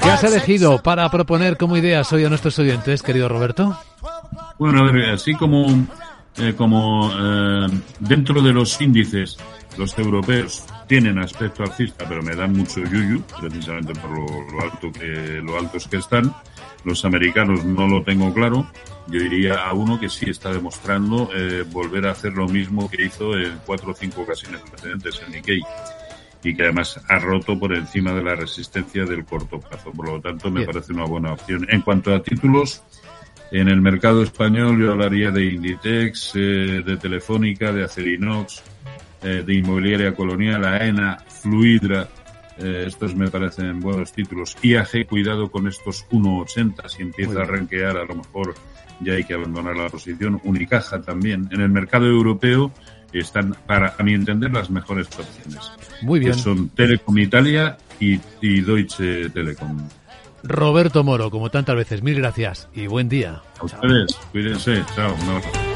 ¿Qué has elegido para proponer como ideas hoy a nuestros oyentes, querido Roberto? Bueno, a ver, así como, eh, como eh, dentro de los índices, los europeos tienen aspecto alcista, pero me dan mucho yuyu, precisamente por lo, alto que, lo altos que están. Los americanos no lo tengo claro. Yo diría a uno que sí está demostrando eh, volver a hacer lo mismo que hizo en cuatro o cinco ocasiones precedentes en Nikkei y que además ha roto por encima de la resistencia del corto plazo. Por lo tanto, me parece una buena opción. En cuanto a títulos, en el mercado español yo hablaría de Inditex, eh, de Telefónica, de Acerinox, eh, de Inmobiliaria Colonial, AENA, Fluidra. Eh, estos me parecen buenos títulos. IAG, cuidado con estos 1,80. Si empieza a ranquear, a lo mejor ya hay que abandonar la posición. Unicaja también. En el mercado europeo están, para a mi entender, las mejores opciones. Muy bien. Que son Telecom Italia y, y Deutsche Telekom. Roberto Moro, como tantas veces, mil gracias y buen día. A ustedes, cuídense. Chao. Un abrazo.